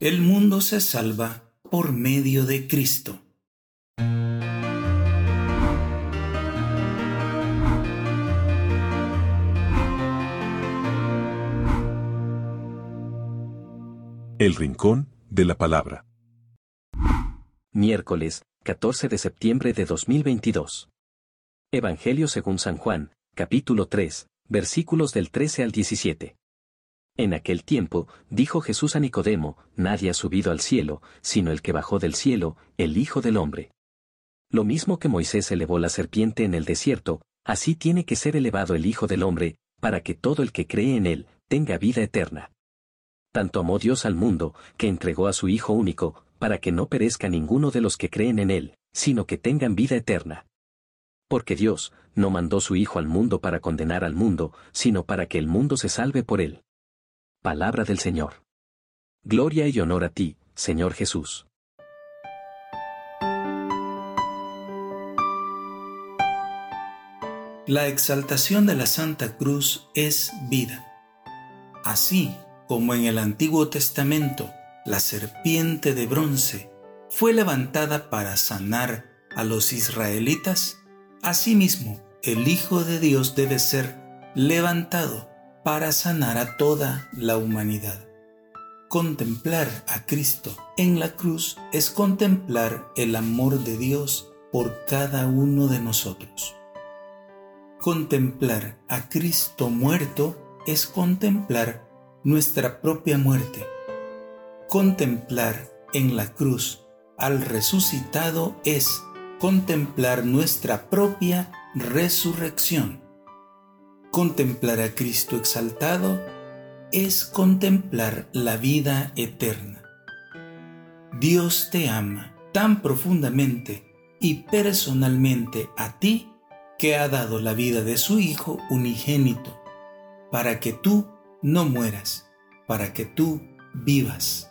el mundo se salva por medio de Cristo. El Rincón de la Palabra. Miércoles, 14 de septiembre de 2022. Evangelio según San Juan, capítulo 3, versículos del 13 al 17. En aquel tiempo, dijo Jesús a Nicodemo, Nadie ha subido al cielo, sino el que bajó del cielo, el Hijo del Hombre. Lo mismo que Moisés elevó la serpiente en el desierto, así tiene que ser elevado el Hijo del Hombre, para que todo el que cree en él, tenga vida eterna. Tanto amó Dios al mundo, que entregó a su Hijo único, para que no perezca ninguno de los que creen en Él, sino que tengan vida eterna. Porque Dios no mandó su Hijo al mundo para condenar al mundo, sino para que el mundo se salve por Él. Palabra del Señor. Gloria y honor a ti, Señor Jesús. La exaltación de la Santa Cruz es vida. Así como en el Antiguo Testamento, la serpiente de bronce fue levantada para sanar a los israelitas, asimismo el Hijo de Dios debe ser levantado para sanar a toda la humanidad. Contemplar a Cristo en la cruz es contemplar el amor de Dios por cada uno de nosotros. Contemplar a Cristo muerto es contemplar nuestra propia muerte. Contemplar en la cruz al resucitado es contemplar nuestra propia resurrección. Contemplar a Cristo exaltado es contemplar la vida eterna. Dios te ama tan profundamente y personalmente a ti que ha dado la vida de su Hijo unigénito, para que tú no mueras, para que tú vivas.